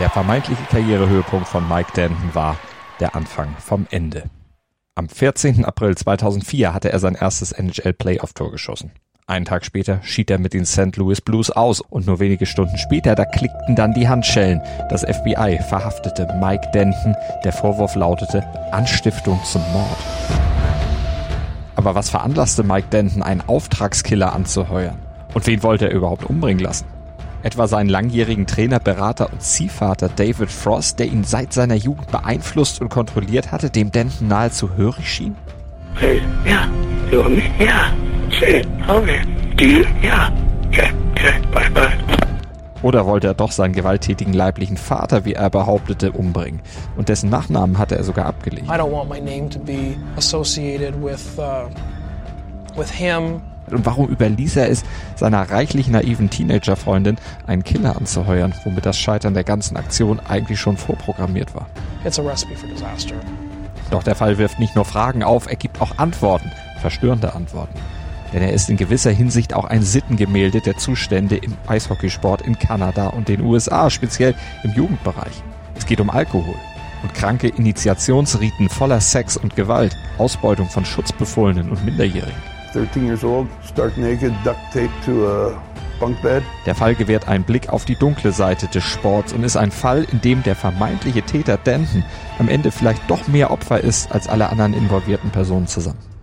Der vermeintliche Karrierehöhepunkt von Mike Denton war der Anfang vom Ende. Am 14. April 2004 hatte er sein erstes NHL-Playoff-Tor geschossen. Einen Tag später schied er mit den St. Louis Blues aus und nur wenige Stunden später, da klickten dann die Handschellen. Das FBI verhaftete Mike Denton. Der Vorwurf lautete Anstiftung zum Mord. Aber was veranlasste Mike Denton, einen Auftragskiller anzuheuern? Und wen wollte er überhaupt umbringen lassen? Etwa seinen langjährigen Trainer, Berater und Ziehvater David Frost, der ihn seit seiner Jugend beeinflusst und kontrolliert hatte, dem Denton nahezu hörig schien? Hey, ja? Ja. Oder wollte er doch seinen gewalttätigen leiblichen Vater, wie er behauptete, umbringen? Und dessen Nachnamen hatte er sogar abgelegt. I don't want my name to be associated with, uh, with him und warum überließ er es seiner reichlich naiven Teenagerfreundin, einen Killer anzuheuern, womit das Scheitern der ganzen Aktion eigentlich schon vorprogrammiert war? It's a recipe for disaster. Doch der Fall wirft nicht nur Fragen auf, er gibt auch Antworten, verstörende Antworten. Denn er ist in gewisser Hinsicht auch ein Sittengemälde der Zustände im Eishockeysport in Kanada und den USA, speziell im Jugendbereich. Es geht um Alkohol und kranke Initiationsriten voller Sex und Gewalt, Ausbeutung von Schutzbefohlenen und Minderjährigen. 13 years old, stark naked, duct taped to a. Der Fall gewährt einen Blick auf die dunkle Seite des Sports und ist ein Fall, in dem der vermeintliche Täter Denton am Ende vielleicht doch mehr Opfer ist als alle anderen involvierten Personen zusammen.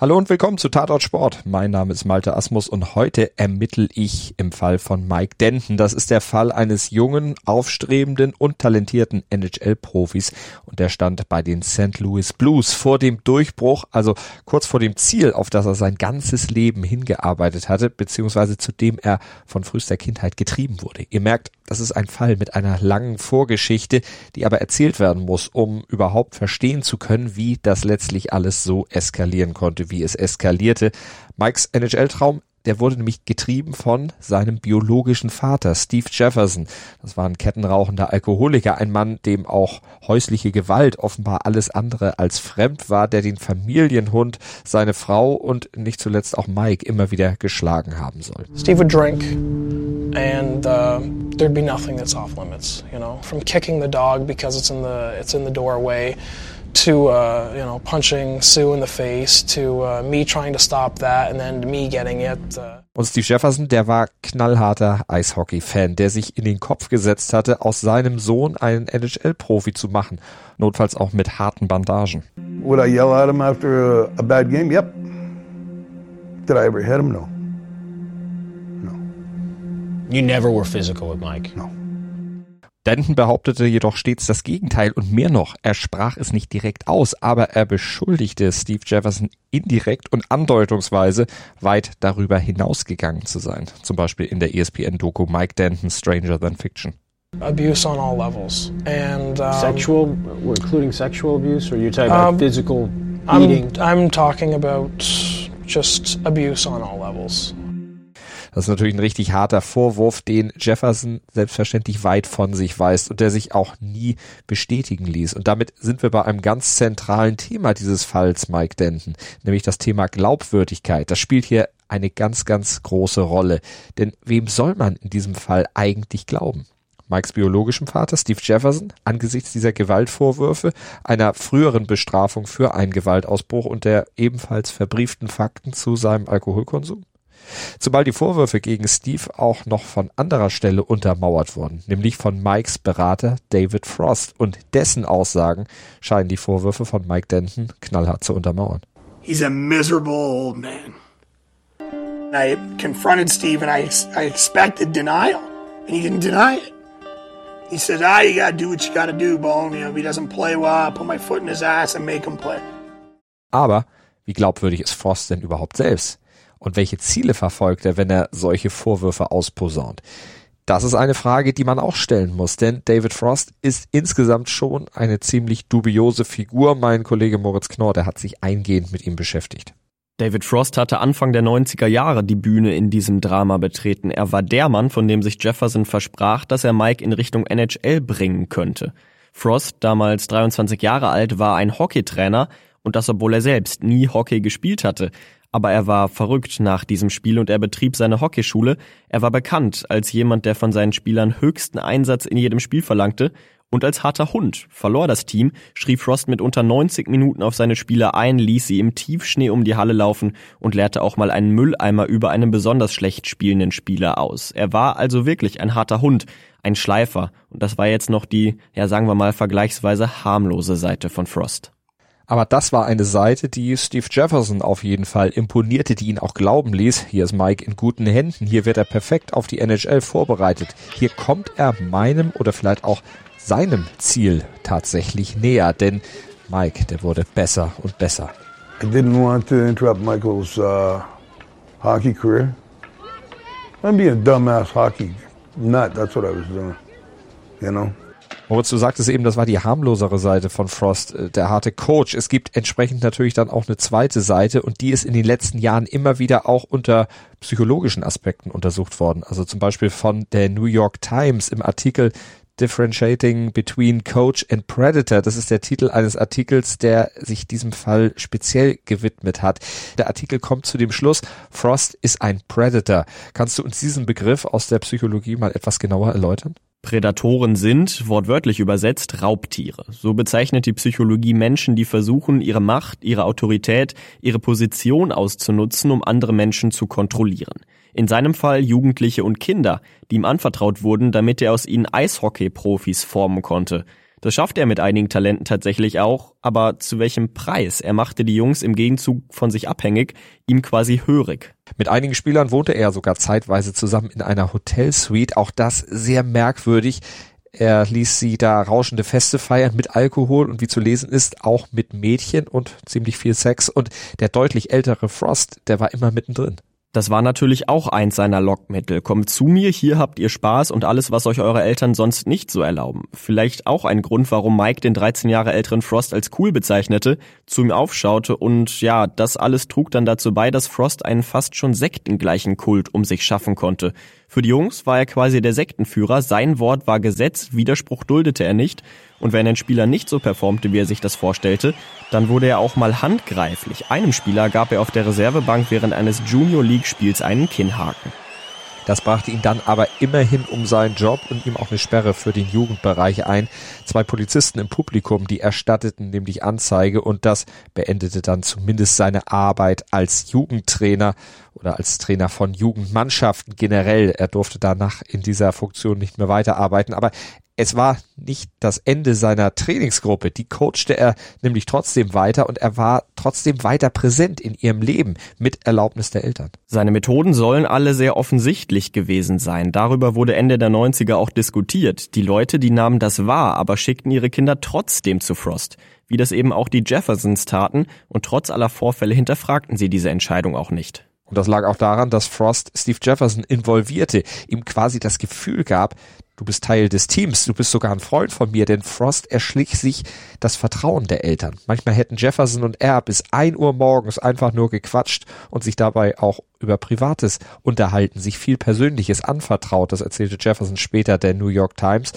Hallo und willkommen zu Tatort Sport. Mein Name ist Malte Asmus und heute ermittel ich im Fall von Mike Denton. Das ist der Fall eines jungen, aufstrebenden und talentierten NHL-Profis und der stand bei den St. Louis Blues vor dem Durchbruch, also kurz vor dem Ziel, auf das er sein ganzes Leben hingearbeitet hatte, beziehungsweise zu dem er von frühester Kindheit getrieben wurde. Ihr merkt, das ist ein Fall mit einer langen Vorgeschichte, die aber erzählt werden muss, um überhaupt verstehen zu können, wie das letztlich alles so eskalieren konnte, wie es eskalierte. Mikes NHL-Traum der wurde nämlich getrieben von seinem biologischen Vater, Steve Jefferson. Das war ein kettenrauchender Alkoholiker, ein Mann, dem auch häusliche Gewalt offenbar alles andere als fremd war, der den Familienhund, seine Frau und nicht zuletzt auch Mike immer wieder geschlagen haben soll. Steve would drink and uh, there'd be nothing that's off limits, you know, from kicking the dog because it's in the it's in the doorway to uh, you know punching Sue in the face to uh, me trying to stop that and then me getting it. Uh. Und Steve Jefferson, der war knallharter Eishockey-Fan, der sich in den Kopf gesetzt hatte, aus seinem Sohn einen NHL-Profi zu machen, notfalls auch mit harten Bandagen. Would I yell at him after a, a bad game? Yep. Did I ever hit him? No. No. You never were physical with Mike. No. Denton behauptete jedoch stets das Gegenteil und mehr noch, er sprach es nicht direkt aus, aber er beschuldigte Steve Jefferson indirekt und andeutungsweise weit darüber hinausgegangen zu sein. Zum Beispiel in der ESPN-Doku Mike Denton Stranger Than Fiction. Abuse on all levels and um, sexual, including sexual abuse, or you talking about um, physical beating? I'm, I'm talking about just abuse on all levels. Das ist natürlich ein richtig harter Vorwurf, den Jefferson selbstverständlich weit von sich weist und der sich auch nie bestätigen ließ. Und damit sind wir bei einem ganz zentralen Thema dieses Falls, Mike Denton, nämlich das Thema Glaubwürdigkeit. Das spielt hier eine ganz, ganz große Rolle. Denn wem soll man in diesem Fall eigentlich glauben? Mikes biologischem Vater Steve Jefferson angesichts dieser Gewaltvorwürfe, einer früheren Bestrafung für einen Gewaltausbruch und der ebenfalls verbrieften Fakten zu seinem Alkoholkonsum? Zumal die Vorwürfe gegen Steve auch noch von anderer Stelle untermauert wurden, nämlich von Mikes Berater David Frost und dessen Aussagen scheinen die Vorwürfe von Mike Denton knallhart zu untermauern. He's a miserable old man. I confronted Steve and I, I expected denial, and he didn't deny it. He said, ah, you gotta do what you gotta do, Bone. You know, if he doesn't play well, I'll put my foot in his ass and make him play. Aber wie glaubwürdig ist Frost denn überhaupt selbst? Und welche Ziele verfolgt er, wenn er solche Vorwürfe ausposaunt? Das ist eine Frage, die man auch stellen muss, denn David Frost ist insgesamt schon eine ziemlich dubiose Figur. Mein Kollege Moritz Knorr, der hat sich eingehend mit ihm beschäftigt. David Frost hatte Anfang der 90er Jahre die Bühne in diesem Drama betreten. Er war der Mann, von dem sich Jefferson versprach, dass er Mike in Richtung NHL bringen könnte. Frost, damals 23 Jahre alt, war ein Hockeytrainer und das obwohl er selbst nie Hockey gespielt hatte. Aber er war verrückt nach diesem Spiel und er betrieb seine Hockeyschule. Er war bekannt als jemand, der von seinen Spielern höchsten Einsatz in jedem Spiel verlangte. Und als harter Hund verlor das Team, schrieb Frost mit unter 90 Minuten auf seine Spieler ein, ließ sie im Tiefschnee um die Halle laufen und leerte auch mal einen Mülleimer über einen besonders schlecht spielenden Spieler aus. Er war also wirklich ein harter Hund, ein Schleifer. Und das war jetzt noch die, ja sagen wir mal, vergleichsweise harmlose Seite von Frost. Aber das war eine Seite, die Steve Jefferson auf jeden Fall imponierte, die ihn auch glauben ließ. Hier ist Mike in guten Händen. Hier wird er perfekt auf die NHL vorbereitet. Hier kommt er meinem oder vielleicht auch seinem Ziel tatsächlich näher, denn Mike, der wurde besser und besser. I didn't want to interrupt Michael's uh, hockey career. I'm being a dumbass hockey nut. That's what I was doing. You know. Moritz, du sagtest eben, das war die harmlosere Seite von Frost, äh, der harte Coach. Es gibt entsprechend natürlich dann auch eine zweite Seite und die ist in den letzten Jahren immer wieder auch unter psychologischen Aspekten untersucht worden. Also zum Beispiel von der New York Times im Artikel Differentiating Between Coach and Predator. Das ist der Titel eines Artikels, der sich diesem Fall speziell gewidmet hat. Der Artikel kommt zu dem Schluss, Frost ist ein Predator. Kannst du uns diesen Begriff aus der Psychologie mal etwas genauer erläutern? Prädatoren sind, wortwörtlich übersetzt, Raubtiere. So bezeichnet die Psychologie Menschen, die versuchen, ihre Macht, ihre Autorität, ihre Position auszunutzen, um andere Menschen zu kontrollieren. In seinem Fall Jugendliche und Kinder, die ihm anvertraut wurden, damit er aus ihnen Eishockey-Profis formen konnte. Das schaffte er mit einigen Talenten tatsächlich auch, aber zu welchem Preis? Er machte die Jungs im Gegenzug von sich abhängig, ihm quasi hörig. Mit einigen Spielern wohnte er sogar zeitweise zusammen in einer Hotelsuite, auch das sehr merkwürdig. Er ließ sie da rauschende Feste feiern mit Alkohol und wie zu lesen ist, auch mit Mädchen und ziemlich viel Sex. Und der deutlich ältere Frost, der war immer mittendrin. Das war natürlich auch eins seiner Lockmittel. Kommt zu mir, hier habt ihr Spaß und alles, was euch eure Eltern sonst nicht so erlauben. Vielleicht auch ein Grund, warum Mike den 13 Jahre älteren Frost als cool bezeichnete, zu ihm aufschaute und ja, das alles trug dann dazu bei, dass Frost einen fast schon sektengleichen Kult um sich schaffen konnte. Für die Jungs war er quasi der Sektenführer, sein Wort war Gesetz, Widerspruch duldete er nicht und wenn ein Spieler nicht so performte, wie er sich das vorstellte, dann wurde er auch mal handgreiflich. Einem Spieler gab er auf der Reservebank während eines Junior League Spiels einen Kinnhaken. Das brachte ihn dann aber immerhin um seinen Job und ihm auch eine Sperre für den Jugendbereich ein. Zwei Polizisten im Publikum, die erstatteten nämlich Anzeige und das beendete dann zumindest seine Arbeit als Jugendtrainer oder als Trainer von Jugendmannschaften generell. Er durfte danach in dieser Funktion nicht mehr weiterarbeiten, aber es war nicht das Ende seiner Trainingsgruppe. Die coachte er nämlich trotzdem weiter und er war trotzdem weiter präsent in ihrem Leben mit Erlaubnis der Eltern. Seine Methoden sollen alle sehr offensichtlich gewesen sein. Darüber wurde Ende der 90er auch diskutiert. Die Leute, die nahmen das wahr, aber schickten ihre Kinder trotzdem zu Frost. Wie das eben auch die Jeffersons taten und trotz aller Vorfälle hinterfragten sie diese Entscheidung auch nicht. Und das lag auch daran, dass Frost Steve Jefferson involvierte, ihm quasi das Gefühl gab, du bist Teil des Teams, du bist sogar ein Freund von mir, denn Frost erschlich sich das Vertrauen der Eltern. Manchmal hätten Jefferson und er bis ein Uhr morgens einfach nur gequatscht und sich dabei auch über Privates unterhalten, sich viel Persönliches anvertraut. Das erzählte Jefferson später der New York Times.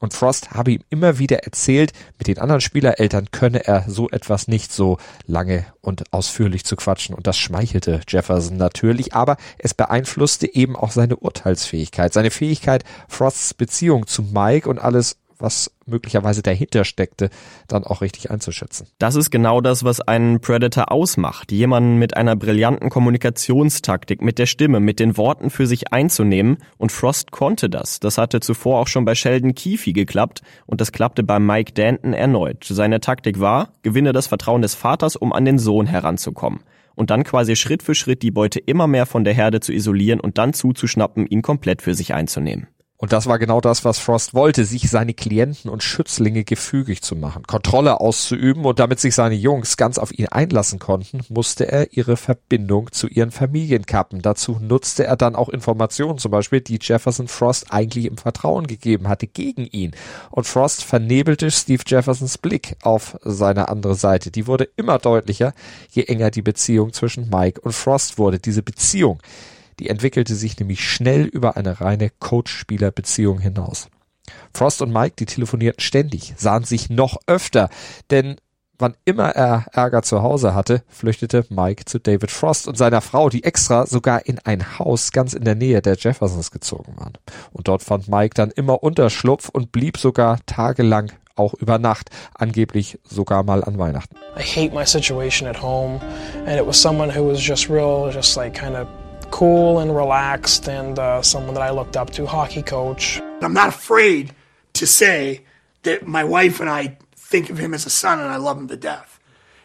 Und Frost habe ihm immer wieder erzählt, mit den anderen Spielereltern könne er so etwas nicht so lange und ausführlich zu quatschen. Und das schmeichelte Jefferson natürlich, aber es beeinflusste eben auch seine Urteilsfähigkeit, seine Fähigkeit, Frosts Beziehung zu Mike und alles, was möglicherweise dahinter steckte, dann auch richtig einzuschätzen. Das ist genau das, was einen Predator ausmacht. Jemanden mit einer brillanten Kommunikationstaktik, mit der Stimme, mit den Worten für sich einzunehmen. Und Frost konnte das. Das hatte zuvor auch schon bei Sheldon Keefe geklappt und das klappte bei Mike Danton erneut. Seine Taktik war, gewinne das Vertrauen des Vaters, um an den Sohn heranzukommen und dann quasi Schritt für Schritt die Beute immer mehr von der Herde zu isolieren und dann zuzuschnappen, ihn komplett für sich einzunehmen. Und das war genau das, was Frost wollte, sich seine Klienten und Schützlinge gefügig zu machen, Kontrolle auszuüben und damit sich seine Jungs ganz auf ihn einlassen konnten, musste er ihre Verbindung zu ihren Familien kappen. Dazu nutzte er dann auch Informationen, zum Beispiel, die Jefferson Frost eigentlich im Vertrauen gegeben hatte gegen ihn. Und Frost vernebelte Steve Jeffersons Blick auf seine andere Seite. Die wurde immer deutlicher, je enger die Beziehung zwischen Mike und Frost wurde. Diese Beziehung, die entwickelte sich nämlich schnell über eine reine Coach-Spieler-Beziehung hinaus. Frost und Mike, die telefonierten ständig, sahen sich noch öfter, denn Wann immer er Ärger zu Hause hatte, flüchtete Mike zu David Frost und seiner Frau, die extra sogar in ein Haus ganz in der Nähe der Jeffersons gezogen waren. Und dort fand Mike dann immer Unterschlupf und blieb sogar tagelang auch über Nacht, angeblich sogar mal an Weihnachten. I hate my situation at home and it was someone who was just real, just like kind of cool and relaxed and uh, someone that I looked up to, hockey coach. I'm not afraid to say that my wife and I think of him as a son and I love him to death.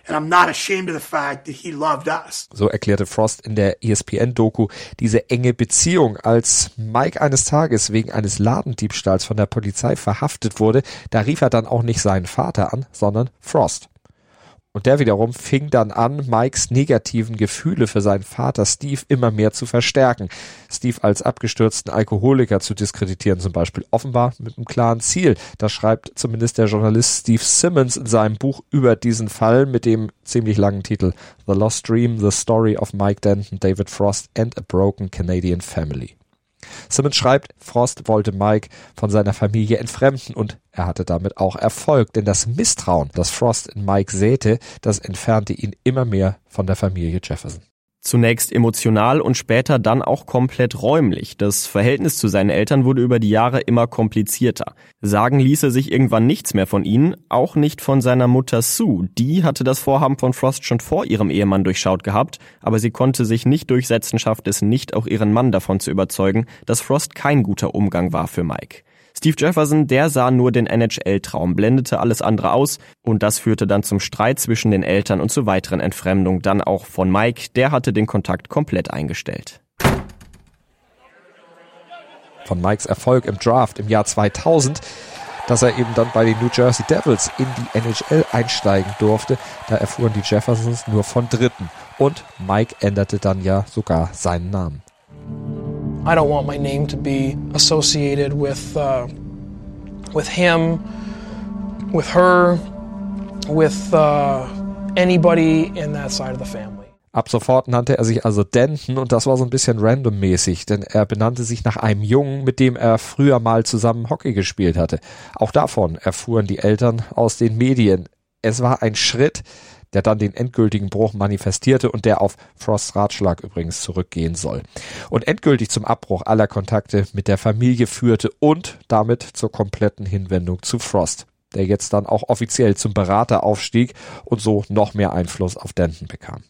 And I'm not ashamed of the fact that he loved us. So erklärte Frost in der ESPN-Doku diese enge Beziehung. Als Mike eines Tages wegen eines Ladendiebstahls von der Polizei verhaftet wurde, da rief er dann auch nicht seinen Vater an, sondern Frost. Und der wiederum fing dann an, Mikes negativen Gefühle für seinen Vater Steve immer mehr zu verstärken. Steve als abgestürzten Alkoholiker zu diskreditieren zum Beispiel. Offenbar mit einem klaren Ziel. Das schreibt zumindest der Journalist Steve Simmons in seinem Buch über diesen Fall mit dem ziemlich langen Titel The Lost Dream, The Story of Mike Denton, David Frost and a Broken Canadian Family. Simmons schreibt, Frost wollte Mike von seiner Familie entfremden und er hatte damit auch Erfolg, denn das Misstrauen, das Frost in Mike säte, das entfernte ihn immer mehr von der Familie Jefferson. Zunächst emotional und später dann auch komplett räumlich. Das Verhältnis zu seinen Eltern wurde über die Jahre immer komplizierter. Sagen ließe sich irgendwann nichts mehr von ihnen, auch nicht von seiner Mutter Sue. Die hatte das Vorhaben von Frost schon vor ihrem Ehemann durchschaut gehabt, aber sie konnte sich nicht durchsetzen, schaffte es nicht, auch ihren Mann davon zu überzeugen, dass Frost kein guter Umgang war für Mike. Steve Jefferson, der sah nur den NHL-Traum, blendete alles andere aus und das führte dann zum Streit zwischen den Eltern und zur weiteren Entfremdung dann auch von Mike, der hatte den Kontakt komplett eingestellt. Von Mikes Erfolg im Draft im Jahr 2000 dass er eben dann bei den New Jersey Devils in die NHL einsteigen durfte. Da erfuhren die Jeffersons nur von Dritten. Und Mike änderte dann ja sogar seinen Namen. I don't want my name to be associated with uh, with him, with her, with uh, anybody in that side of the family. Ab sofort nannte er sich also Denton und das war so ein bisschen randommäßig, denn er benannte sich nach einem Jungen, mit dem er früher mal zusammen Hockey gespielt hatte. Auch davon erfuhren die Eltern aus den Medien. Es war ein Schritt, der dann den endgültigen Bruch manifestierte und der auf Frosts Ratschlag übrigens zurückgehen soll. Und endgültig zum Abbruch aller Kontakte mit der Familie führte und damit zur kompletten Hinwendung zu Frost, der jetzt dann auch offiziell zum Berater aufstieg und so noch mehr Einfluss auf Denton bekam.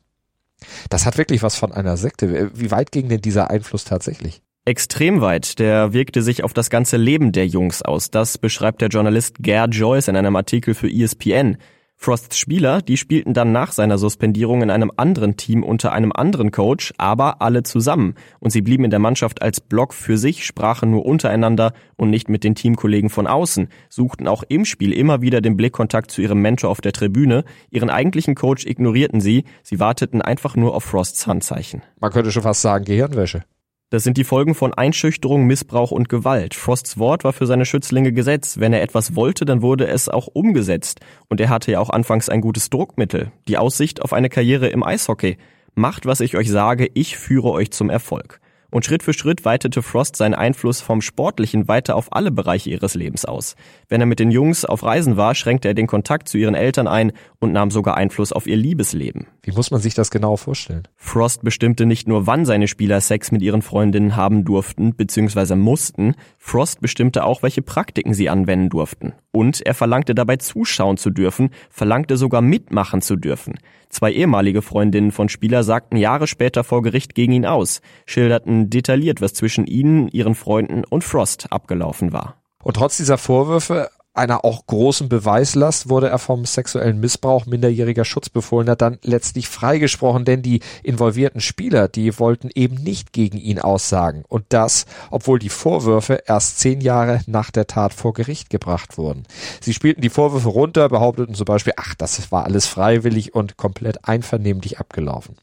Das hat wirklich was von einer Sekte. Wie weit ging denn dieser Einfluss tatsächlich? Extrem weit. Der wirkte sich auf das ganze Leben der Jungs aus. Das beschreibt der Journalist Gare Joyce in einem Artikel für ESPN. Frosts Spieler, die spielten dann nach seiner Suspendierung in einem anderen Team unter einem anderen Coach, aber alle zusammen. Und sie blieben in der Mannschaft als Block für sich, sprachen nur untereinander und nicht mit den Teamkollegen von außen, suchten auch im Spiel immer wieder den Blickkontakt zu ihrem Mentor auf der Tribüne. Ihren eigentlichen Coach ignorierten sie, sie warteten einfach nur auf Frosts Handzeichen. Man könnte schon fast sagen Gehirnwäsche. Das sind die Folgen von Einschüchterung, Missbrauch und Gewalt. Frosts Wort war für seine Schützlinge Gesetz. Wenn er etwas wollte, dann wurde es auch umgesetzt. Und er hatte ja auch anfangs ein gutes Druckmittel. Die Aussicht auf eine Karriere im Eishockey. Macht, was ich euch sage, ich führe euch zum Erfolg. Und Schritt für Schritt weitete Frost seinen Einfluss vom Sportlichen weiter auf alle Bereiche ihres Lebens aus. Wenn er mit den Jungs auf Reisen war, schränkte er den Kontakt zu ihren Eltern ein und nahm sogar Einfluss auf ihr Liebesleben. Wie muss man sich das genau vorstellen? Frost bestimmte nicht nur, wann seine Spieler Sex mit ihren Freundinnen haben durften bzw. mussten, Frost bestimmte auch, welche Praktiken sie anwenden durften. Und er verlangte dabei zuschauen zu dürfen, verlangte sogar mitmachen zu dürfen. Zwei ehemalige Freundinnen von Spieler sagten Jahre später vor Gericht gegen ihn aus, schilderten detailliert, was zwischen ihnen, ihren Freunden und Frost abgelaufen war. Und trotz dieser Vorwürfe einer auch großen Beweislast wurde er vom sexuellen Missbrauch minderjähriger Schutzbefohlener dann letztlich freigesprochen, denn die involvierten Spieler, die wollten eben nicht gegen ihn aussagen. Und das, obwohl die Vorwürfe erst zehn Jahre nach der Tat vor Gericht gebracht wurden. Sie spielten die Vorwürfe runter, behaupteten zum Beispiel, ach, das war alles freiwillig und komplett einvernehmlich abgelaufen.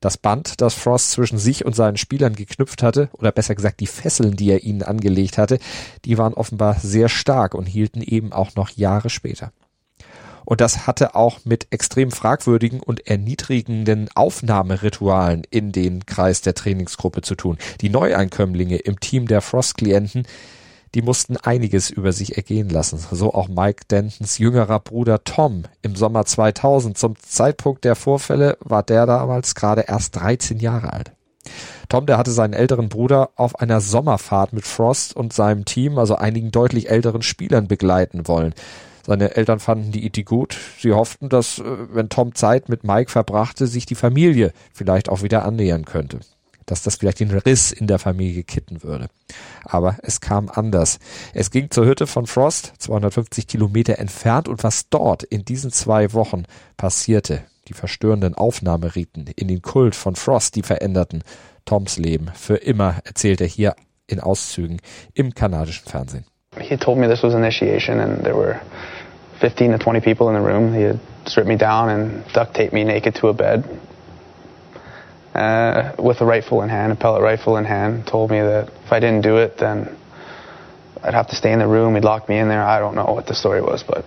Das Band, das Frost zwischen sich und seinen Spielern geknüpft hatte, oder besser gesagt die Fesseln, die er ihnen angelegt hatte, die waren offenbar sehr stark und hielten eben auch noch Jahre später. Und das hatte auch mit extrem fragwürdigen und erniedrigenden Aufnahmeritualen in den Kreis der Trainingsgruppe zu tun. Die Neueinkömmlinge im Team der Frost-Klienten, die mussten einiges über sich ergehen lassen. So auch Mike Dentons jüngerer Bruder Tom im Sommer 2000. Zum Zeitpunkt der Vorfälle war der damals gerade erst 13 Jahre alt. Tom, der hatte seinen älteren Bruder auf einer Sommerfahrt mit Frost und seinem Team, also einigen deutlich älteren Spielern begleiten wollen. Seine Eltern fanden die Idee gut. Sie hofften, dass, äh, wenn Tom Zeit mit Mike verbrachte, sich die Familie vielleicht auch wieder annähern könnte. Dass das vielleicht den Riss in der Familie kitten würde. Aber es kam anders. Es ging zur Hütte von Frost, 250 Kilometer entfernt, und was dort in diesen zwei Wochen passierte, die verstörenden Aufnahmeriten in den Kult von Frost, die veränderten Toms Leben für immer, erzählt er hier in Auszügen im kanadischen Fernsehen. He told me this was initiation and there were 15 to 20 people in the room. He had stripped me down and duct taped me naked to a bed uh, with a rifle in hand, a pellet rifle in hand. Told me that if I didn't do it, then I'd have to stay in the room. He'd lock me in there. I don't know what the story was, but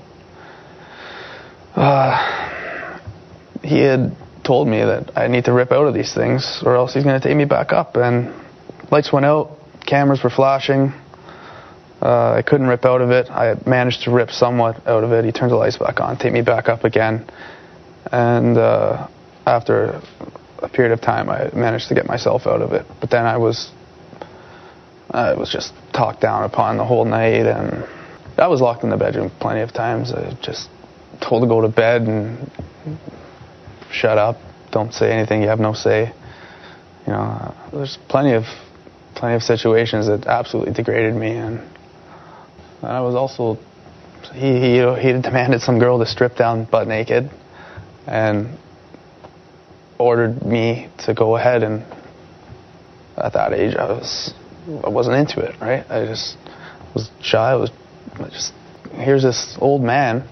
uh, he had told me that I need to rip out of these things or else he's going to take me back up. And lights went out, cameras were flashing. Uh, I couldn't rip out of it. I managed to rip somewhat out of it. He turned the lights back on, take me back up again, and uh, after a period of time, I managed to get myself out of it. But then I was, I was just talked down upon the whole night, and I was locked in the bedroom plenty of times. I just told to go to bed and shut up, don't say anything. You have no say. You know, there's plenty of plenty of situations that absolutely degraded me and I was also, he, he, he demanded some girl to strip down butt naked and ordered me to go ahead and at that age I was, I wasn't into it, right? I just was shy. I was just, here's this old man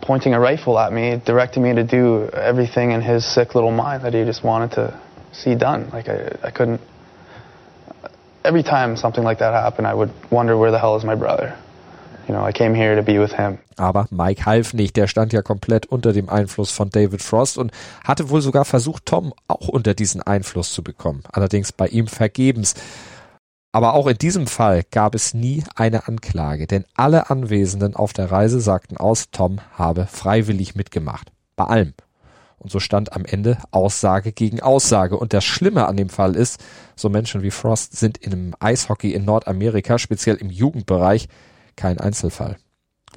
pointing a rifle at me, directing me to do everything in his sick little mind that he just wanted to see done. Like I, I couldn't, every time something like that happened, I would wonder where the hell is my brother. You know, I came here to be with him. Aber Mike half nicht. Der stand ja komplett unter dem Einfluss von David Frost und hatte wohl sogar versucht, Tom auch unter diesen Einfluss zu bekommen. Allerdings bei ihm vergebens. Aber auch in diesem Fall gab es nie eine Anklage, denn alle Anwesenden auf der Reise sagten aus, Tom habe freiwillig mitgemacht. Bei allem. Und so stand am Ende Aussage gegen Aussage. Und das Schlimme an dem Fall ist, so Menschen wie Frost sind in einem Eishockey in Nordamerika, speziell im Jugendbereich, kein Einzelfall.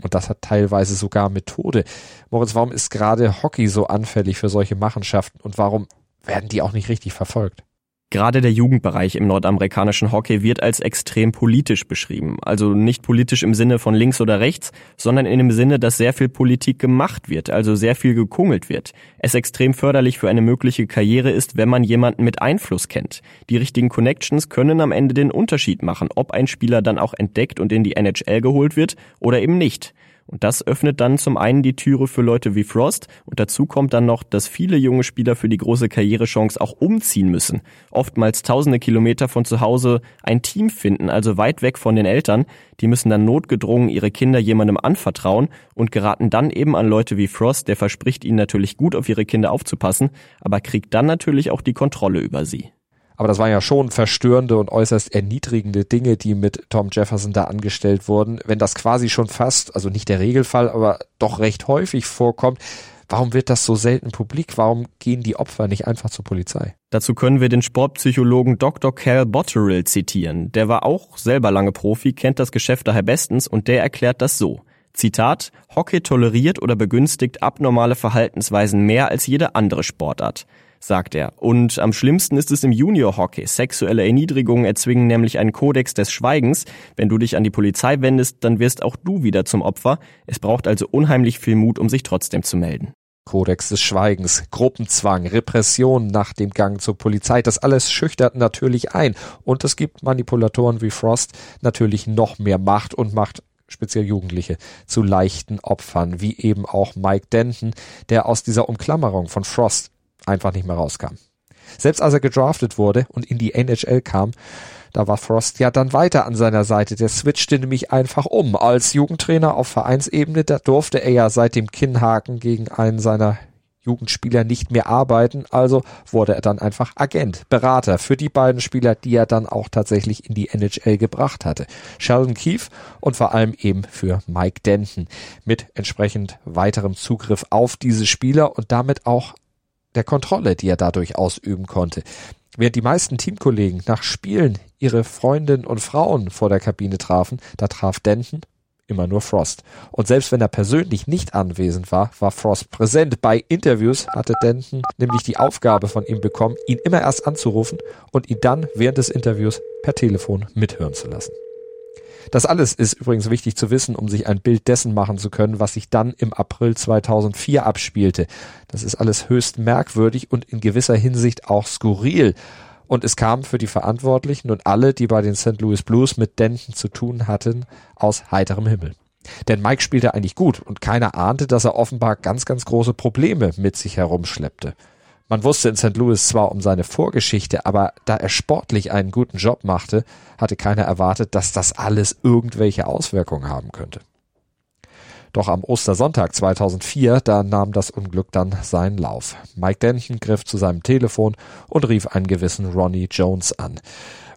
Und das hat teilweise sogar Methode. Moritz, warum ist gerade Hockey so anfällig für solche Machenschaften und warum werden die auch nicht richtig verfolgt? Gerade der Jugendbereich im nordamerikanischen Hockey wird als extrem politisch beschrieben. Also nicht politisch im Sinne von links oder rechts, sondern in dem Sinne, dass sehr viel Politik gemacht wird, also sehr viel gekungelt wird. Es extrem förderlich für eine mögliche Karriere ist, wenn man jemanden mit Einfluss kennt. Die richtigen Connections können am Ende den Unterschied machen, ob ein Spieler dann auch entdeckt und in die NHL geholt wird oder eben nicht. Und das öffnet dann zum einen die Türe für Leute wie Frost und dazu kommt dann noch, dass viele junge Spieler für die große Karrierechance auch umziehen müssen. Oftmals tausende Kilometer von zu Hause ein Team finden, also weit weg von den Eltern. Die müssen dann notgedrungen ihre Kinder jemandem anvertrauen und geraten dann eben an Leute wie Frost, der verspricht ihnen natürlich gut auf ihre Kinder aufzupassen, aber kriegt dann natürlich auch die Kontrolle über sie. Aber das waren ja schon verstörende und äußerst erniedrigende Dinge, die mit Tom Jefferson da angestellt wurden. Wenn das quasi schon fast, also nicht der Regelfall, aber doch recht häufig vorkommt, warum wird das so selten publik? Warum gehen die Opfer nicht einfach zur Polizei? Dazu können wir den Sportpsychologen Dr. Cal Botterill zitieren. Der war auch selber lange Profi, kennt das Geschäft daher bestens und der erklärt das so. Zitat, Hockey toleriert oder begünstigt abnormale Verhaltensweisen mehr als jede andere Sportart sagt er. Und am schlimmsten ist es im Junior-Hockey. Sexuelle Erniedrigungen erzwingen nämlich einen Kodex des Schweigens. Wenn du dich an die Polizei wendest, dann wirst auch du wieder zum Opfer. Es braucht also unheimlich viel Mut, um sich trotzdem zu melden. Kodex des Schweigens, Gruppenzwang, Repression nach dem Gang zur Polizei, das alles schüchtert natürlich ein. Und es gibt Manipulatoren wie Frost natürlich noch mehr Macht und macht speziell Jugendliche zu leichten Opfern, wie eben auch Mike Denton, der aus dieser Umklammerung von Frost einfach nicht mehr rauskam. Selbst als er gedraftet wurde und in die NHL kam, da war Frost ja dann weiter an seiner Seite. Der switchte nämlich einfach um. Als Jugendtrainer auf Vereinsebene, da durfte er ja seit dem Kinnhaken gegen einen seiner Jugendspieler nicht mehr arbeiten, also wurde er dann einfach Agent, Berater für die beiden Spieler, die er dann auch tatsächlich in die NHL gebracht hatte. Sheldon Keefe und vor allem eben für Mike Denton mit entsprechend weiterem Zugriff auf diese Spieler und damit auch der Kontrolle, die er dadurch ausüben konnte. Während die meisten Teamkollegen nach Spielen ihre Freundinnen und Frauen vor der Kabine trafen, da traf Denton immer nur Frost. Und selbst wenn er persönlich nicht anwesend war, war Frost präsent. Bei Interviews hatte Denton nämlich die Aufgabe von ihm bekommen, ihn immer erst anzurufen und ihn dann während des Interviews per Telefon mithören zu lassen. Das alles ist übrigens wichtig zu wissen, um sich ein Bild dessen machen zu können, was sich dann im April 2004 abspielte. Das ist alles höchst merkwürdig und in gewisser Hinsicht auch skurril. Und es kam für die Verantwortlichen und alle, die bei den St. Louis Blues mit Denton zu tun hatten, aus heiterem Himmel. Denn Mike spielte eigentlich gut und keiner ahnte, dass er offenbar ganz, ganz große Probleme mit sich herumschleppte. Man wusste in St. Louis zwar um seine Vorgeschichte, aber da er sportlich einen guten Job machte, hatte keiner erwartet, dass das alles irgendwelche Auswirkungen haben könnte. Doch am Ostersonntag 2004, da nahm das Unglück dann seinen Lauf. Mike Denton griff zu seinem Telefon und rief einen gewissen Ronnie Jones an.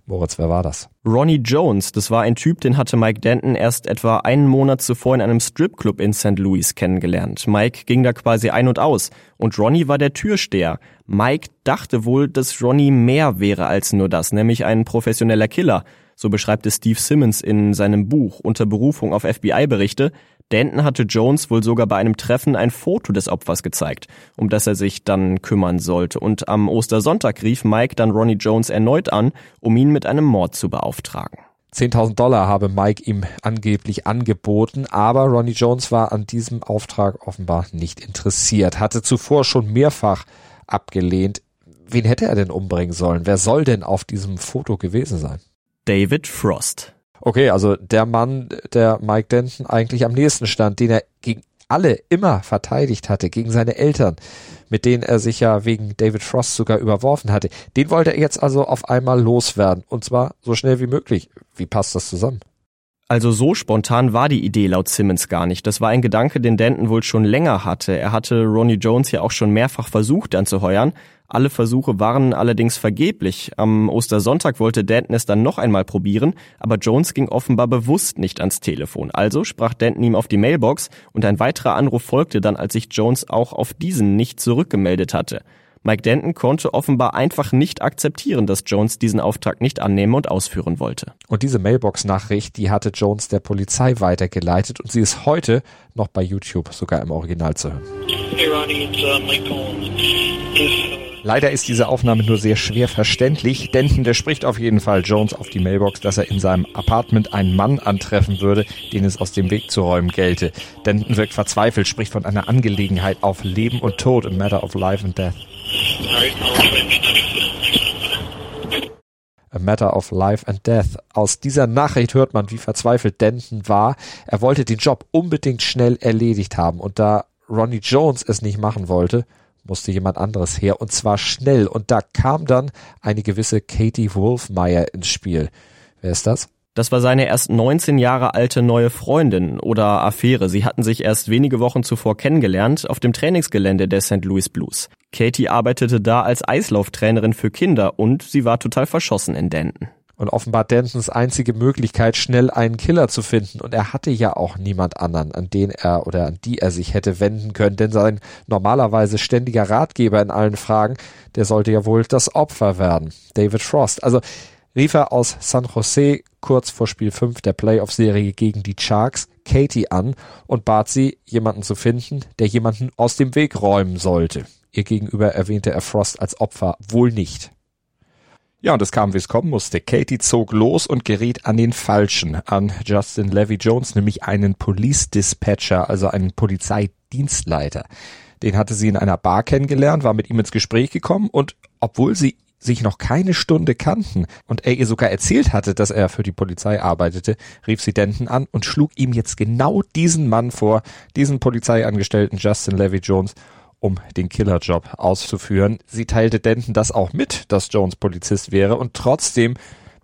Moritz, wer war das? Ronnie Jones, das war ein Typ, den hatte Mike Denton erst etwa einen Monat zuvor in einem Stripclub in St. Louis kennengelernt. Mike ging da quasi ein und aus und Ronnie war der Türsteher. Mike dachte wohl, dass Ronnie mehr wäre als nur das, nämlich ein professioneller Killer. So beschreibt es Steve Simmons in seinem Buch unter Berufung auf FBI-Berichte. Denton hatte Jones wohl sogar bei einem Treffen ein Foto des Opfers gezeigt, um das er sich dann kümmern sollte. Und am Ostersonntag rief Mike dann Ronnie Jones erneut an, um ihn mit einem Mord zu beauftragen. 10.000 Dollar habe Mike ihm angeblich angeboten, aber Ronnie Jones war an diesem Auftrag offenbar nicht interessiert, hatte zuvor schon mehrfach abgelehnt. Wen hätte er denn umbringen sollen? Wer soll denn auf diesem Foto gewesen sein? David Frost. Okay, also der Mann, der Mike Denton eigentlich am nächsten stand, den er gegen alle immer verteidigt hatte, gegen seine Eltern, mit denen er sich ja wegen David Frost sogar überworfen hatte, den wollte er jetzt also auf einmal loswerden. Und zwar so schnell wie möglich. Wie passt das zusammen? Also so spontan war die Idee laut Simmons gar nicht. Das war ein Gedanke, den Denton wohl schon länger hatte. Er hatte Ronnie Jones ja auch schon mehrfach versucht anzuheuern, alle Versuche waren allerdings vergeblich. Am Ostersonntag wollte Denton es dann noch einmal probieren, aber Jones ging offenbar bewusst nicht ans Telefon. Also sprach Denton ihm auf die Mailbox und ein weiterer Anruf folgte dann, als sich Jones auch auf diesen nicht zurückgemeldet hatte. Mike Denton konnte offenbar einfach nicht akzeptieren, dass Jones diesen Auftrag nicht annehmen und ausführen wollte. Und diese Mailbox-Nachricht, die hatte Jones der Polizei weitergeleitet und sie ist heute noch bei YouTube sogar im Original zu hören. Hey Ronnie, it's, uh, Mike Collins. Leider ist diese Aufnahme nur sehr schwer verständlich. Denton, der spricht auf jeden Fall Jones auf die Mailbox, dass er in seinem Apartment einen Mann antreffen würde, den es aus dem Weg zu räumen gelte. Denton wirkt verzweifelt, spricht von einer Angelegenheit auf Leben und Tod, a matter of life and death. A Matter of Life and Death. Aus dieser Nachricht hört man, wie verzweifelt Denton war. Er wollte den Job unbedingt schnell erledigt haben und da Ronnie Jones es nicht machen wollte, musste jemand anderes her und zwar schnell. Und da kam dann eine gewisse Katie Wolfmeyer ins Spiel. Wer ist das? Das war seine erst 19 Jahre alte neue Freundin oder Affäre. Sie hatten sich erst wenige Wochen zuvor kennengelernt auf dem Trainingsgelände der St. Louis Blues. Katie arbeitete da als Eislauftrainerin für Kinder und sie war total verschossen in Denton und offenbar Dentons einzige Möglichkeit, schnell einen Killer zu finden. Und er hatte ja auch niemand anderen, an den er oder an die er sich hätte wenden können, denn sein normalerweise ständiger Ratgeber in allen Fragen, der sollte ja wohl das Opfer werden. David Frost. Also rief er aus San Jose kurz vor Spiel 5 der Playoff-Serie gegen die Sharks Katie an und bat sie, jemanden zu finden, der jemanden aus dem Weg räumen sollte. Ihr gegenüber erwähnte er Frost als Opfer wohl nicht. Ja, und es kam, wie es kommen musste. Katie zog los und geriet an den Falschen, an Justin Levy Jones, nämlich einen Police Dispatcher, also einen Polizeidienstleiter. Den hatte sie in einer Bar kennengelernt, war mit ihm ins Gespräch gekommen und obwohl sie sich noch keine Stunde kannten und er ihr sogar erzählt hatte, dass er für die Polizei arbeitete, rief sie Denton an und schlug ihm jetzt genau diesen Mann vor, diesen Polizeiangestellten Justin Levy Jones, um den Killerjob auszuführen. Sie teilte Denton das auch mit, dass Jones Polizist wäre und trotzdem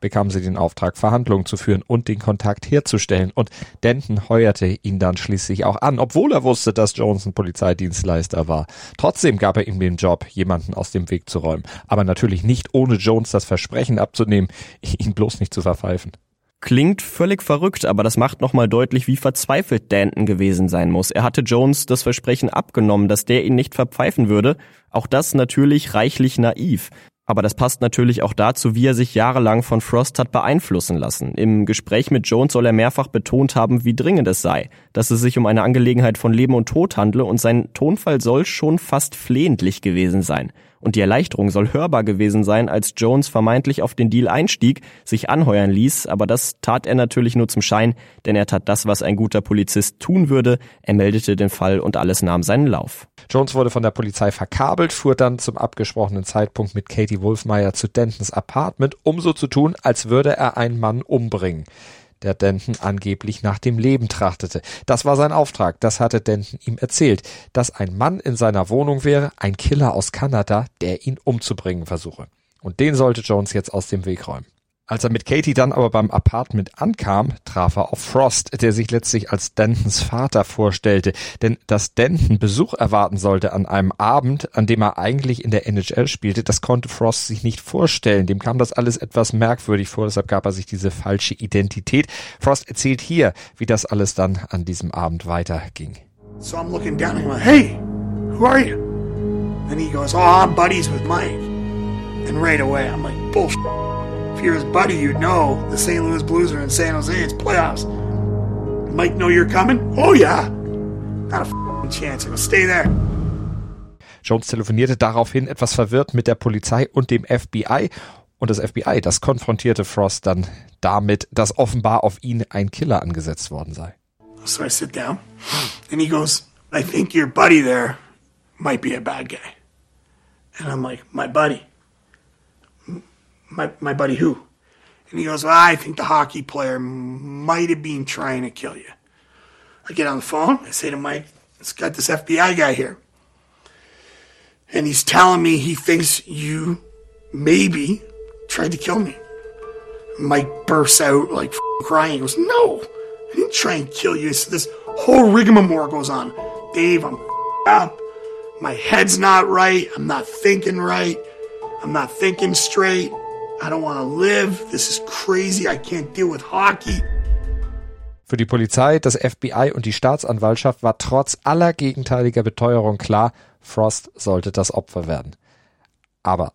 bekamen sie den Auftrag, Verhandlungen zu führen und den Kontakt herzustellen. Und Denton heuerte ihn dann schließlich auch an, obwohl er wusste, dass Jones ein Polizeidienstleister war. Trotzdem gab er ihm den Job, jemanden aus dem Weg zu räumen. Aber natürlich nicht ohne Jones das Versprechen abzunehmen, ihn bloß nicht zu verpfeifen. Klingt völlig verrückt, aber das macht nochmal deutlich, wie verzweifelt Danton gewesen sein muss. Er hatte Jones das Versprechen abgenommen, dass der ihn nicht verpfeifen würde. Auch das natürlich reichlich naiv. Aber das passt natürlich auch dazu, wie er sich jahrelang von Frost hat beeinflussen lassen. Im Gespräch mit Jones soll er mehrfach betont haben, wie dringend es sei, dass es sich um eine Angelegenheit von Leben und Tod handle und sein Tonfall soll schon fast flehentlich gewesen sein. Und die Erleichterung soll hörbar gewesen sein, als Jones vermeintlich auf den Deal einstieg, sich anheuern ließ, aber das tat er natürlich nur zum Schein, denn er tat das, was ein guter Polizist tun würde, er meldete den Fall und alles nahm seinen Lauf. Jones wurde von der Polizei verkabelt, fuhr dann zum abgesprochenen Zeitpunkt mit Katie Wolfmeyer zu Dentons Apartment, um so zu tun, als würde er einen Mann umbringen der Denton angeblich nach dem Leben trachtete. Das war sein Auftrag, das hatte Denton ihm erzählt, dass ein Mann in seiner Wohnung wäre, ein Killer aus Kanada, der ihn umzubringen versuche. Und den sollte Jones jetzt aus dem Weg räumen. Als er mit Katie dann aber beim Apartment ankam, traf er auf Frost, der sich letztlich als Dentons Vater vorstellte. Denn dass Denton Besuch erwarten sollte an einem Abend, an dem er eigentlich in der NHL spielte, das konnte Frost sich nicht vorstellen. Dem kam das alles etwas merkwürdig vor, deshalb gab er sich diese falsche Identität. Frost erzählt hier, wie das alles dann an diesem Abend weiterging. So I'm looking down and I'm like, hey, who are you? And he goes, oh, I'm buddies with Mike. And right away I'm like, bullshit. If you're his buddy, you'd know the St. Louis Blues are in San Jose. It's playoffs. Mike know you're coming? Oh yeah. Not a chance. I'm stay there. Jones telefonierte daraufhin etwas verwirrt mit der Polizei und dem FBI und das FBI, das konfrontierte Frost dann damit, dass offenbar auf ihn ein Killer angesetzt worden sei. So I sit down and he goes, I think your buddy there might be a bad guy. And I'm like, my buddy? My, my buddy who? And he goes, well, I think the hockey player might have been trying to kill you. I get on the phone. I say to Mike, it's got this FBI guy here. And he's telling me he thinks you maybe tried to kill me. Mike bursts out like crying. He goes, no, I didn't try and kill you. So this whole rigmarole goes on. Dave, I'm up. My head's not right. I'm not thinking right. I'm not thinking straight. I don't want to live. This is crazy. I can't deal with hockey. Für die Polizei, das FBI und die Staatsanwaltschaft war trotz aller gegenteiliger Beteuerung klar, Frost sollte das Opfer werden. Aber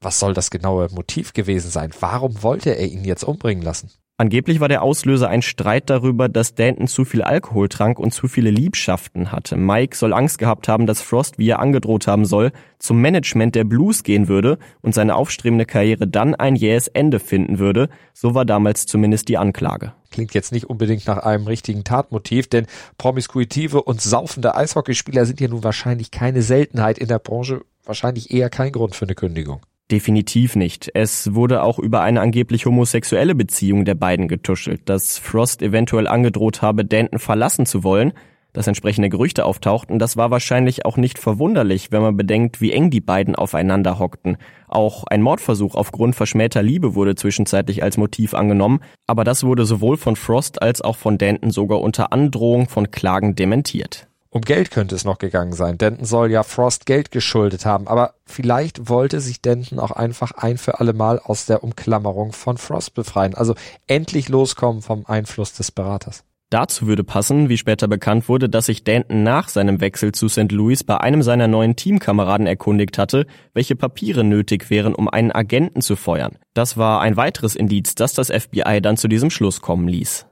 was soll das genaue Motiv gewesen sein? Warum wollte er ihn jetzt umbringen lassen? Angeblich war der Auslöser ein Streit darüber, dass Danton zu viel Alkohol trank und zu viele Liebschaften hatte. Mike soll Angst gehabt haben, dass Frost, wie er angedroht haben soll, zum Management der Blues gehen würde und seine aufstrebende Karriere dann ein jähes Ende finden würde. So war damals zumindest die Anklage. Klingt jetzt nicht unbedingt nach einem richtigen Tatmotiv, denn promiskuitive und saufende Eishockeyspieler sind ja nun wahrscheinlich keine Seltenheit in der Branche, wahrscheinlich eher kein Grund für eine Kündigung. Definitiv nicht. Es wurde auch über eine angeblich homosexuelle Beziehung der beiden getuschelt, dass Frost eventuell angedroht habe, Danton verlassen zu wollen, dass entsprechende Gerüchte auftauchten, das war wahrscheinlich auch nicht verwunderlich, wenn man bedenkt, wie eng die beiden aufeinander hockten. Auch ein Mordversuch aufgrund verschmähter Liebe wurde zwischenzeitlich als Motiv angenommen, aber das wurde sowohl von Frost als auch von Danton sogar unter Androhung von Klagen dementiert. Um Geld könnte es noch gegangen sein. Denton soll ja Frost Geld geschuldet haben, aber vielleicht wollte sich Denton auch einfach ein für alle Mal aus der Umklammerung von Frost befreien, also endlich loskommen vom Einfluss des Beraters. Dazu würde passen, wie später bekannt wurde, dass sich Danton nach seinem Wechsel zu St. Louis bei einem seiner neuen Teamkameraden erkundigt hatte, welche Papiere nötig wären, um einen Agenten zu feuern. Das war ein weiteres Indiz, das das FBI dann zu diesem Schluss kommen ließ.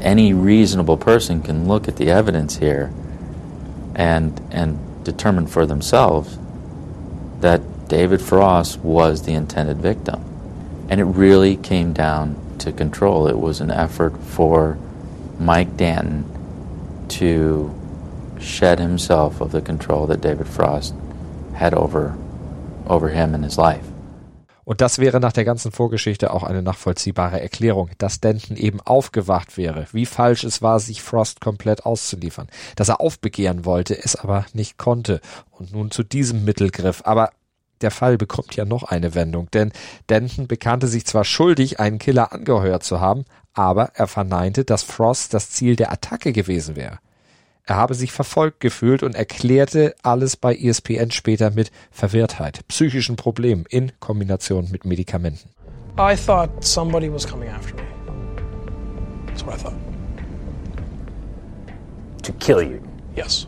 Any reasonable person can look at the evidence here and and determine for themselves that David Frost was the intended victim. And it really came down to control. It was an effort for Mike Danton to shed himself of the control that David Frost had over over him and his life. Und das wäre nach der ganzen Vorgeschichte auch eine nachvollziehbare Erklärung, dass Denton eben aufgewacht wäre, wie falsch es war, sich Frost komplett auszuliefern, dass er aufbegehren wollte, es aber nicht konnte und nun zu diesem Mittel griff. Aber der Fall bekommt ja noch eine Wendung, denn Denton bekannte sich zwar schuldig, einen Killer angeheuert zu haben, aber er verneinte, dass Frost das Ziel der Attacke gewesen wäre. Er habe sich verfolgt gefühlt und erklärte alles bei ESPN später mit Verwirrtheit, psychischen Problemen in Kombination mit Medikamenten. I thought somebody was coming after me. That's what I thought. To kill you? Yes.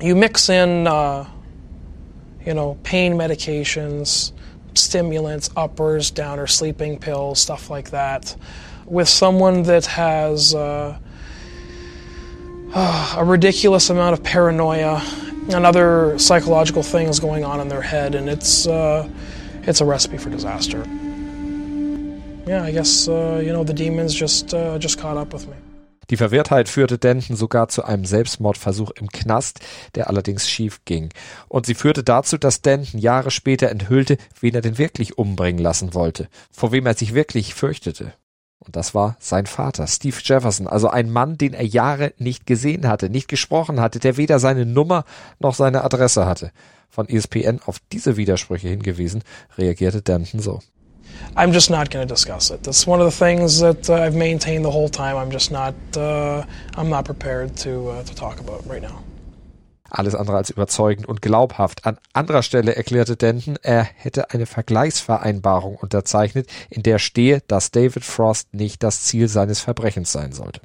You mix in, uh, you know, pain medications, stimulants, uppers, downers, sleeping pills, stuff like that, with someone that has uh, a ridiculous amount of paranoia and other psychological things going on in their head, and it's uh, it's a recipe for disaster. Yeah, I guess uh, you know the demons just uh, just caught up with me. Die Verwirrtheit führte Denton sogar zu einem Selbstmordversuch im Knast, der allerdings schief ging. Und sie führte dazu, dass Denton Jahre später enthüllte, wen er denn wirklich umbringen lassen wollte, vor wem er sich wirklich fürchtete. Und das war sein Vater, Steve Jefferson, also ein Mann, den er Jahre nicht gesehen hatte, nicht gesprochen hatte, der weder seine Nummer noch seine Adresse hatte. Von ESPN auf diese Widersprüche hingewiesen, reagierte Denton so. I'm just not going to discuss it. That's one of the things that uh, I've maintained the whole time. I'm just not, uh, I'm not prepared to, uh, to talk about right now. Alles andere als überzeugend und glaubhaft. An anderer Stelle erklärte Denton, er hätte eine Vergleichsvereinbarung unterzeichnet, in der stehe, dass David Frost nicht das Ziel seines Verbrechens sein sollte.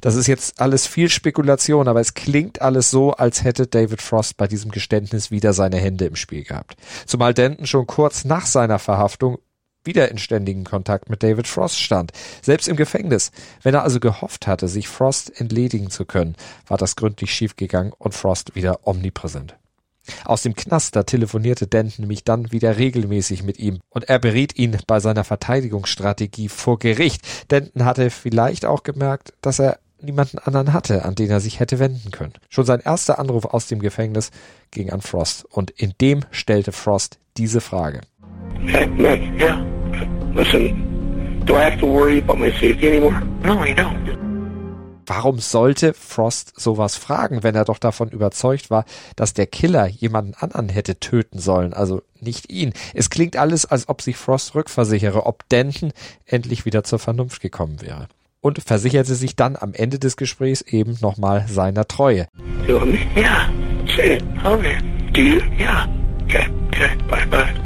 Das ist jetzt alles viel Spekulation, aber es klingt alles so, als hätte David Frost bei diesem Geständnis wieder seine Hände im Spiel gehabt. Zumal Denton schon kurz nach seiner Verhaftung wieder in ständigen Kontakt mit David Frost stand, selbst im Gefängnis. Wenn er also gehofft hatte, sich Frost entledigen zu können, war das gründlich schiefgegangen und Frost wieder omnipräsent. Aus dem Knast, da telefonierte Denton nämlich dann wieder regelmäßig mit ihm und er beriet ihn bei seiner Verteidigungsstrategie vor Gericht. Denton hatte vielleicht auch gemerkt, dass er niemanden anderen hatte, an den er sich hätte wenden können. Schon sein erster Anruf aus dem Gefängnis ging an Frost und in dem stellte Frost diese Frage. Yeah. Listen, do I have to worry about my safety anymore? No, you don't. Warum sollte Frost sowas fragen, wenn er doch davon überzeugt war, dass der Killer jemanden anderen hätte töten sollen, also nicht ihn? Es klingt alles, als ob sich Frost rückversichere, ob Denton endlich wieder zur Vernunft gekommen wäre. Und versicherte sich dann am Ende des Gesprächs eben nochmal seiner Treue. It. Okay. Do you? Yeah. Okay, okay, bye, bye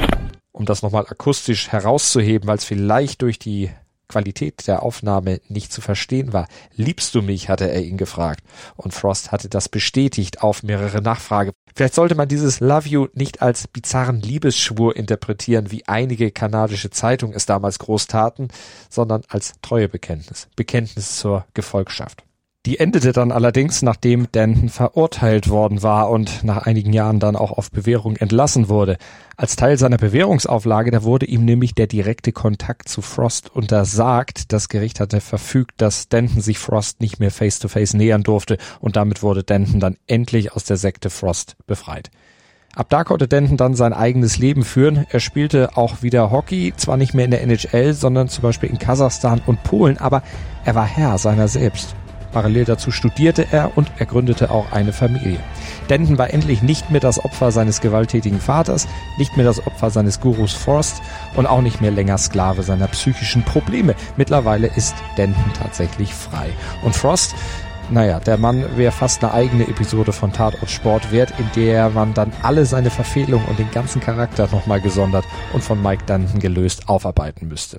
um das nochmal akustisch herauszuheben, weil es vielleicht durch die Qualität der Aufnahme nicht zu verstehen war. Liebst du mich? hatte er ihn gefragt. Und Frost hatte das bestätigt auf mehrere Nachfrage. Vielleicht sollte man dieses Love You nicht als bizarren Liebesschwur interpretieren, wie einige kanadische Zeitungen es damals groß taten, sondern als Treuebekenntnis. Bekenntnis zur Gefolgschaft. Die endete dann allerdings, nachdem Denton verurteilt worden war und nach einigen Jahren dann auch auf Bewährung entlassen wurde. Als Teil seiner Bewährungsauflage, da wurde ihm nämlich der direkte Kontakt zu Frost untersagt. Das Gericht hatte verfügt, dass Denton sich Frost nicht mehr face-to-face -face nähern durfte und damit wurde Denton dann endlich aus der Sekte Frost befreit. Ab da konnte Denton dann sein eigenes Leben führen. Er spielte auch wieder Hockey, zwar nicht mehr in der NHL, sondern zum Beispiel in Kasachstan und Polen, aber er war Herr seiner selbst. Parallel dazu studierte er und er gründete auch eine Familie. Denton war endlich nicht mehr das Opfer seines gewalttätigen Vaters, nicht mehr das Opfer seines Gurus Forst und auch nicht mehr länger Sklave seiner psychischen Probleme. Mittlerweile ist Denton tatsächlich frei. Und Frost, naja, der Mann wäre fast eine eigene Episode von Tatort Sport wert, in der man dann alle seine Verfehlungen und den ganzen Charakter nochmal gesondert und von Mike Denton gelöst aufarbeiten müsste.